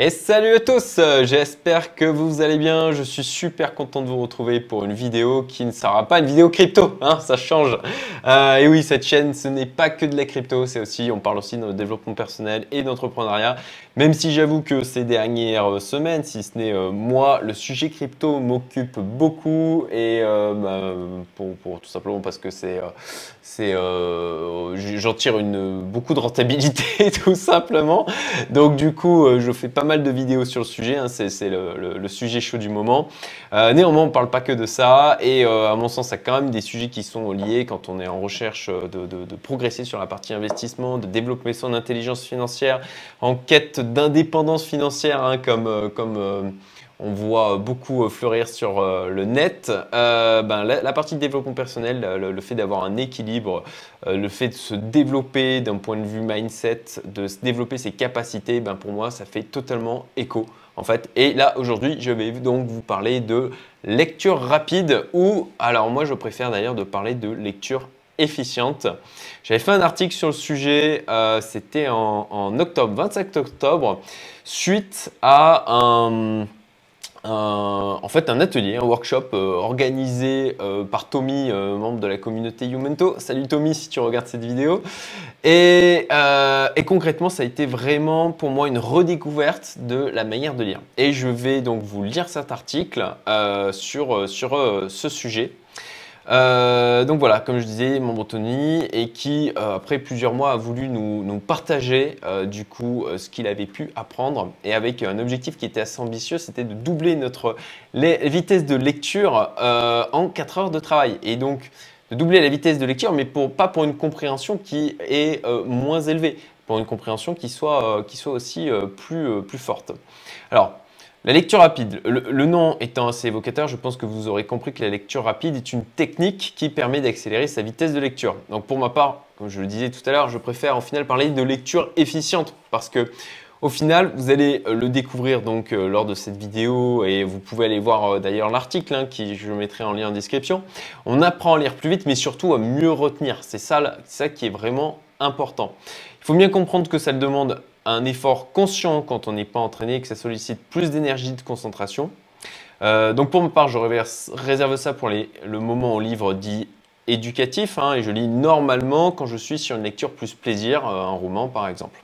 Et salut à tous, j'espère que vous allez bien. Je suis super content de vous retrouver pour une vidéo qui ne sera pas une vidéo crypto, hein, ça change. Euh, et oui, cette chaîne, ce n'est pas que de la crypto, c'est aussi, on parle aussi de notre développement personnel et d'entrepreneuriat. Même si j'avoue que ces dernières semaines, si ce n'est euh, moi, le sujet crypto m'occupe beaucoup et euh, bah, pour, tout simplement parce que c'est, c'est, j'en tire une, beaucoup de rentabilité tout simplement. Donc du coup, je fais pas mal de vidéos sur le sujet, hein, c'est le, sujet chaud du moment. Euh, néanmoins, on ne parle pas que de ça et euh, à mon sens, il a quand même des sujets qui sont liés quand on est en recherche de, progresser sur la partie investissement, de développer son intelligence financière, en quête d'indépendance financière, hein, comme, euh, comme on voit beaucoup fleurir sur le net, ben, la, partie développement personnel, le, fait d'avoir un équilibre, le fait de se développer d'un point de vue mindset, de développer ses capacités, ben, pour moi, ça fait totalement écho en fait. Et là, aujourd'hui, je vais donc vous parler de lecture rapide ou, alors moi, je préfère d'ailleurs de parler de lecture efficiente. J'avais fait un article sur le sujet, euh, c'était en, octobre, 25 octobre, suite à un en fait un atelier, un workshop euh, organisé euh, par Tommy, euh, membre de la communauté Youmento. Salut Tommy si tu regardes cette vidéo. Et, concrètement, ça a été vraiment pour moi une redécouverte de la manière de lire. Et je vais donc vous lire cet article sur, sur ce sujet. Euh, donc voilà, comme je disais, membre Tony, et qui, euh, après plusieurs mois, a voulu nous, partager euh, du coup ce qu'il avait pu apprendre, et avec un objectif qui était assez ambitieux, c'était de doubler notre vitesse de lecture en 4 heures de travail. Et donc, de doubler la vitesse de lecture, mais pour, pas pour une compréhension qui est moins élevée, pour une compréhension qui soit, qui soit aussi plus, plus forte. Alors, la lecture rapide, le, nom étant assez évocateur, je pense que vous aurez compris que la lecture rapide est une technique qui permet d'accélérer sa vitesse de lecture. Donc pour ma part, comme je le disais tout à l'heure, je préfère en final parler de lecture efficiente parce que au final, vous allez euh, le découvrir donc euh, lors de cette vidéo et vous pouvez aller voir euh, d'ailleurs l'article hein, qui je mettrai en lien en description. On apprend à lire plus vite mais surtout à mieux retenir. C'est ça, ça qui est vraiment important. Il faut bien comprendre que ça demande un effort conscient quand on n'est pas entraîné, que ça sollicite plus d'énergie, de concentration. Euh, donc pour ma part, je réserve ça pour le moment au livre dit éducatif hein, et je lis normalement quand je suis sur une lecture plus plaisir, euh, un roman par exemple.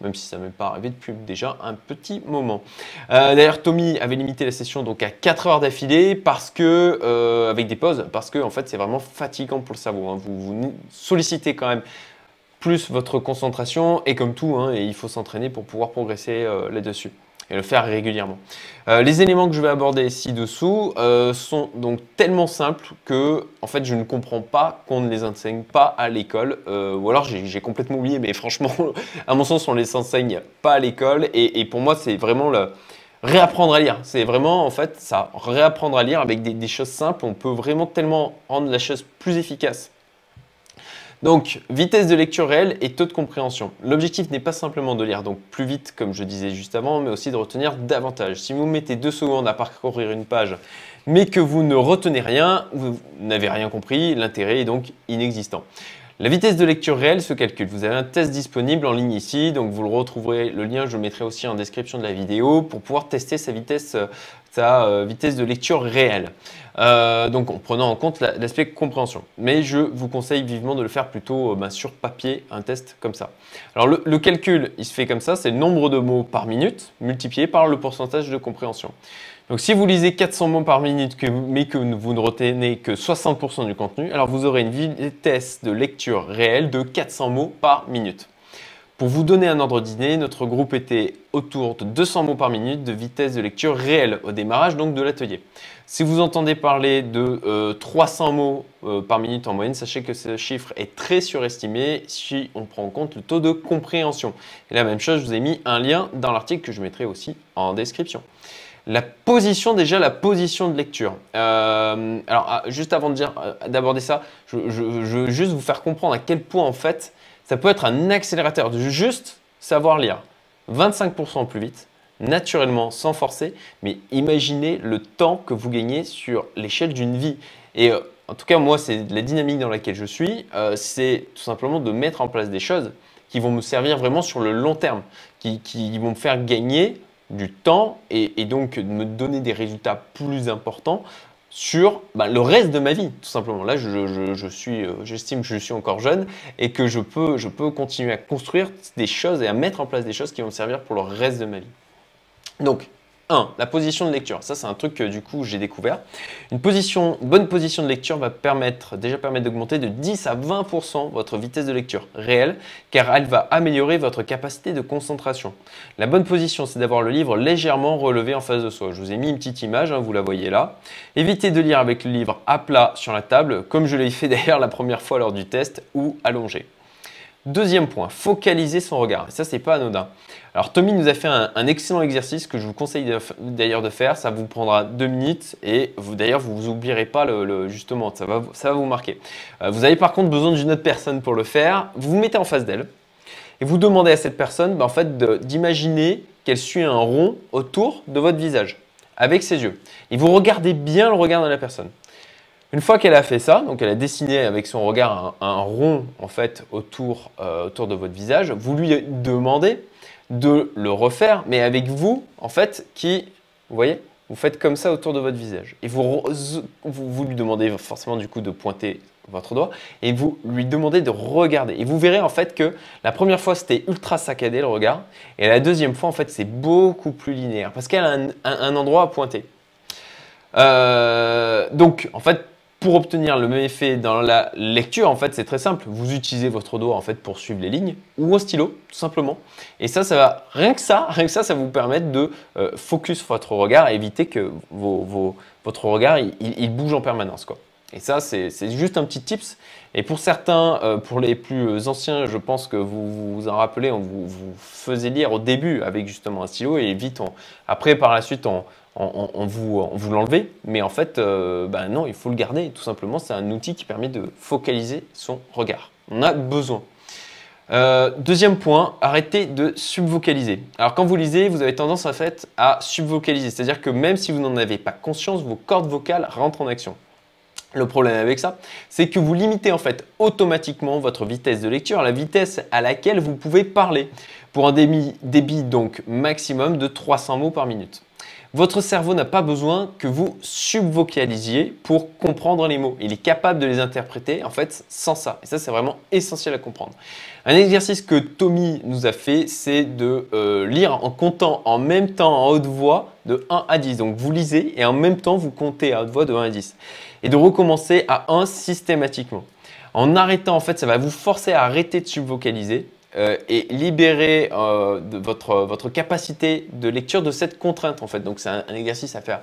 Même si ça ne m'est pas arrivé depuis déjà un petit moment. Euh, d'ailleurs, Tommy avait limité la session donc à 4 heures d'affilée parce que, avec des pauses, parce que en fait c'est vraiment fatigant pour le cerveau. Hein. Vous, vous sollicitez quand même plus votre concentration et comme tout, hein, et il faut s'entraîner pour pouvoir progresser euh, là-dessus et le faire régulièrement. Euh, les éléments que je vais aborder ci-dessous euh, sont donc tellement simples que en fait je ne comprends pas qu'on ne les enseigne pas à l'école ou alors j'ai complètement oublié mais franchement à mon sens on les enseigne pas à l'école et, pour moi c'est vraiment le réapprendre à lire. C'est vraiment en fait ça, réapprendre à lire avec des, des choses simples, on peut vraiment tellement rendre la chose plus efficace. Donc, vitesse de lecture réelle et taux de compréhension. L'objectif n'est pas simplement de lire donc plus vite, comme je disais juste avant, mais aussi de retenir davantage. Si vous mettez deux secondes à parcourir une page, mais que vous ne retenez rien, vous n'avez rien compris, l'intérêt est donc inexistant. La vitesse de lecture réelle se calcule. Vous avez un test disponible en ligne ici, donc vous le retrouverez, le lien je le mettrai aussi en description de la vidéo pour pouvoir tester sa vitesse, sa euh, vitesse de lecture réelle. Euh, donc en prenant en compte l'aspect compréhension. Mais je vous conseille vivement de le faire plutôt euh, bah, sur papier, un test comme ça. Alors le, le, calcul, il se fait comme ça, c'est le nombre de mots par minute multiplié par le pourcentage de compréhension. Donc si vous lisez 400 mots par minute mais que vous ne retenez que 60% du contenu, alors vous aurez une vitesse de lecture réelle de 400 mots par minute. Pour vous donner un ordre d'idée, notre groupe était autour de 200 mots par minute de vitesse de lecture réelle au démarrage donc de l'atelier. Si vous entendez parler de 300 euh, mots euh, par minute en moyenne, sachez que ce chiffre est très surestimé si on prend en compte le taux de compréhension. Et la même chose, je vous ai mis un lien dans l'article que je mettrai aussi en description. La position, déjà la position de lecture. Euh, alors, ah, juste avant d'aborder ça, je, veux juste vous faire comprendre à quel point en fait ça peut être un accélérateur de juste savoir lire 25% plus vite, naturellement, sans forcer, mais imaginez le temps que vous gagnez sur l'échelle d'une vie. Et euh, en tout cas, moi, c'est la dynamique dans laquelle je suis, c'est tout simplement de mettre en place des choses qui vont me servir vraiment sur le long terme, qui, qui vont me faire gagner du temps et, donc de me donner des résultats plus importants sur bah, le reste de ma vie, tout simplement. Là, je, suis, euh, j'estime que je suis encore jeune et que je peux, je peux continuer à construire des choses et à mettre en place des choses qui vont me servir pour le reste de ma vie. Donc, 1. La position de lecture. Ça, c'est un truc que du coup j'ai découvert. Une position, bonne position de lecture va permettre, déjà permettre d'augmenter de 10 à 20% votre vitesse de lecture réelle, car elle va améliorer votre capacité de concentration. La bonne position, c'est d'avoir le livre légèrement relevé en face de soi. Je vous ai mis une petite image, hein, vous la voyez là. Évitez de lire avec le livre à plat sur la table, comme je l'ai fait d'ailleurs la première fois lors du test, ou allongé. Deuxième point, focaliser son regard. Et ça, c'est pas anodin. Alors, Tommy nous a fait un, excellent exercice que je vous conseille d'ailleurs de faire. Ça vous prendra deux minutes et vous d'ailleurs, vous vous oublierez pas le, justement. Ça va, vous marquer. Euh, vous avez par contre besoin d'une autre personne pour le faire. Vous vous mettez en face d'elle et vous demandez à cette personne, bah, en fait, d'imaginer qu'elle suit un rond autour de votre visage avec ses yeux. Et vous regardez bien le regard de la personne. Une fois qu'elle a fait ça, donc elle a dessiné avec son regard un, rond en fait autour, euh, autour de votre visage, vous lui demandez de le refaire, mais avec vous en fait qui, vous voyez, vous faites comme ça autour de votre visage. Et vous, vous, lui demandez forcément du coup de pointer votre doigt et vous lui demandez de regarder. Et vous verrez en fait que la première fois c'était ultra saccadé le regard et la deuxième fois en fait c'est beaucoup plus linéaire parce qu'elle a un, endroit à pointer. Euh, donc en fait pour obtenir le même effet dans la lecture, en fait, c'est très simple. Vous utilisez votre doigt en fait pour suivre les lignes ou un stylo, tout simplement. Et ça, ça va rien que ça, rien que ça, ça va vous permettre de euh, focus votre regard et éviter que votre regard bouge en permanence, quoi. Et ça, c'est juste un petit tips. Et pour certains, euh, pour les plus anciens, je pense que vous vous en rappelez, on vous, faisait lire au début avec justement un stylo et vite, après par la suite, on, on, vous, l'enlevez. Mais en fait, euh, ben non, il faut le garder. Tout simplement, c'est un outil qui permet de focaliser son regard. On a besoin. Euh, deuxième point, arrêtez de subvocaliser. Alors quand vous lisez, vous avez tendance en fait à subvocaliser, c'est-à-dire que même si vous n'en avez pas conscience, vos cordes vocales rentrent en action. Le problème avec ça, c'est que vous limitez en fait automatiquement votre vitesse de lecture la vitesse à laquelle vous pouvez parler pour un débit, débit donc maximum de 300 mots par minute. Votre cerveau n'a pas besoin que vous subvocalisiez pour comprendre les mots. Il est capable de les interpréter en fait sans ça. Et ça, c'est vraiment essentiel à comprendre. Un exercice que Tommy nous a fait, c'est de euh, lire en comptant en même temps en haute voix de 1 à 10. Donc vous lisez et en même temps vous comptez à haute voix de 1 à 10. Et de recommencer à 1 systématiquement. En arrêtant, en fait, ça va vous forcer à arrêter de subvocaliser euh, et libérer euh, votre, votre capacité de lecture de cette contrainte en fait. Donc c'est un, exercice à faire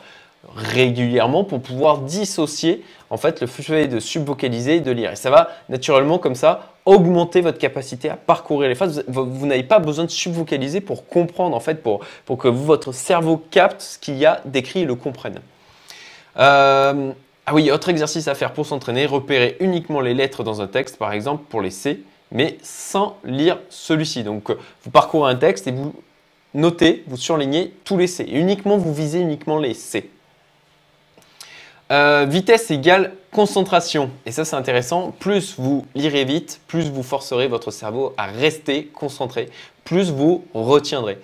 régulièrement pour pouvoir dissocier en fait le fait de subvocaliser et de lire. Et ça va naturellement comme ça augmenter votre capacité à parcourir les phrases. Vous, n'avez pas besoin de subvocaliser pour comprendre en fait, pour, pour que votre cerveau capte ce qu'il y a décrit et le comprenne. Euh, ah oui, autre exercice à faire pour s'entraîner, repérer uniquement les lettres dans un texte, par exemple pour les C, mais sans lire celui-ci. Donc, euh, vous parcourez un texte et vous notez, vous surlignez tous les C. Et uniquement, vous visez uniquement les C. Euh, vitesse égale concentration. Et ça, c'est intéressant. Plus vous lirez vite, plus vous forcerez votre cerveau à rester concentré, plus vous retiendrez.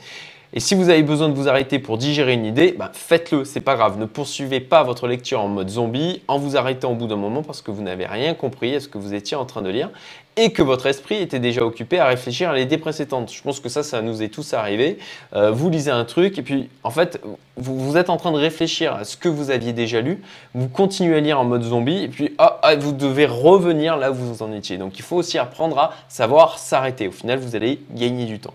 Et si vous avez besoin de vous arrêter pour digérer une idée, bah, faites-le, c'est pas grave. Ne poursuivez pas votre lecture en mode zombie en vous arrêtant au bout d'un moment parce que vous n'avez rien compris à ce que vous étiez en train de lire et que votre esprit était déjà occupé à réfléchir à l'idée précédente. Je pense que ça, ça nous est tous arrivé. Euh, vous lisez un truc et puis en fait, vous, êtes en train de réfléchir à ce que vous aviez déjà lu, vous continuez à lire en mode zombie et puis ah, ah, vous devez revenir là où vous en étiez. Donc il faut aussi apprendre à savoir s'arrêter. Au final, vous allez gagner du temps.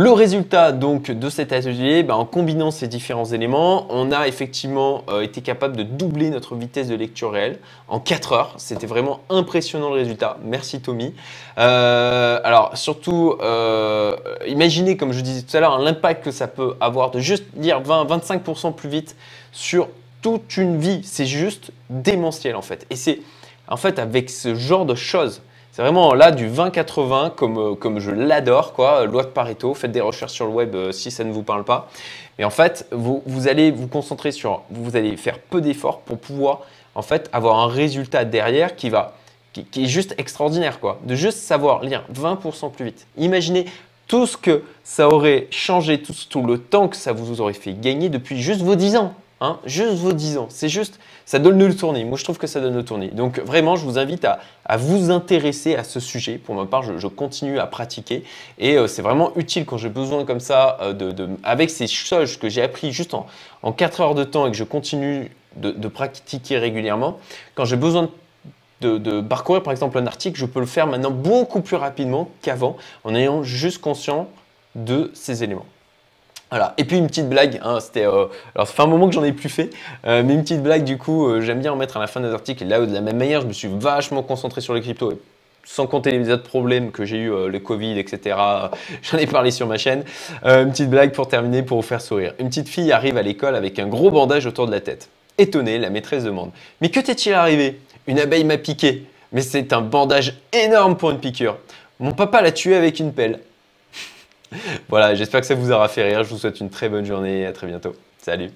Le résultat donc de cet atelier, ben, en combinant ces différents éléments, on a effectivement euh, été capable de doubler notre vitesse de lecture réelle en 4 heures. C'était vraiment impressionnant le résultat. Merci Tommy. Euh, alors surtout, euh, imaginez comme je disais tout à l'heure l'impact que ça peut avoir de juste lire 20-25% plus vite sur toute une vie. C'est juste démentiel en fait. Et c'est en fait avec ce genre de choses c'est vraiment là du 20-80 comme, euh, comme je l'adore, quoi. Loi de Pareto, faites des recherches sur le web euh, si ça ne vous parle pas. Mais en fait, vous, vous allez vous concentrer sur, vous allez faire peu d'efforts pour pouvoir en fait avoir un résultat derrière qui va qui, est juste extraordinaire quoi. De juste savoir lire 20% plus vite. Imaginez tout ce que ça aurait changé, tout, tout le temps que ça vous aurait fait gagner depuis juste vos 10 ans. Hein, juste vos 10 ans. C'est juste, ça donne le tournis. Moi, je trouve que ça donne le tournis. Donc, vraiment, je vous invite à, vous intéresser à ce sujet. Pour ma part, je, continue à pratiquer et euh, c'est vraiment utile quand j'ai besoin comme ça, euh, de, avec ces choses que j'ai appris juste en, en 4 heures de temps et que je continue de, pratiquer régulièrement. Quand j'ai besoin de, de, parcourir par exemple un article, je peux le faire maintenant beaucoup plus rapidement qu'avant en ayant juste conscience de ces éléments. Voilà. Et puis une petite blague, hein, c'était, euh, alors ça fait un moment que j'en ai plus fait, euh, mais une petite blague du coup, euh, j'aime bien en mettre à la fin des articles. Et là, de la même manière, je me suis vachement concentré sur les cryptos, sans compter les autres problèmes que j'ai eu, le Covid, etc. J'en ai parlé sur ma chaîne. une petite blague pour terminer, pour vous faire sourire. Une petite fille arrive à l'école avec un gros bandage autour de la tête. Étonnée, la maîtresse demande Mais que t'est-il arrivé? Une abeille m'a piqué. Mais c'est un bandage énorme pour une piqûre. Mon papa l'a tué avec une pelle voilà, j'espère que ça vous aura fait rire. Je vous souhaite une très bonne journée et à très bientôt. Salut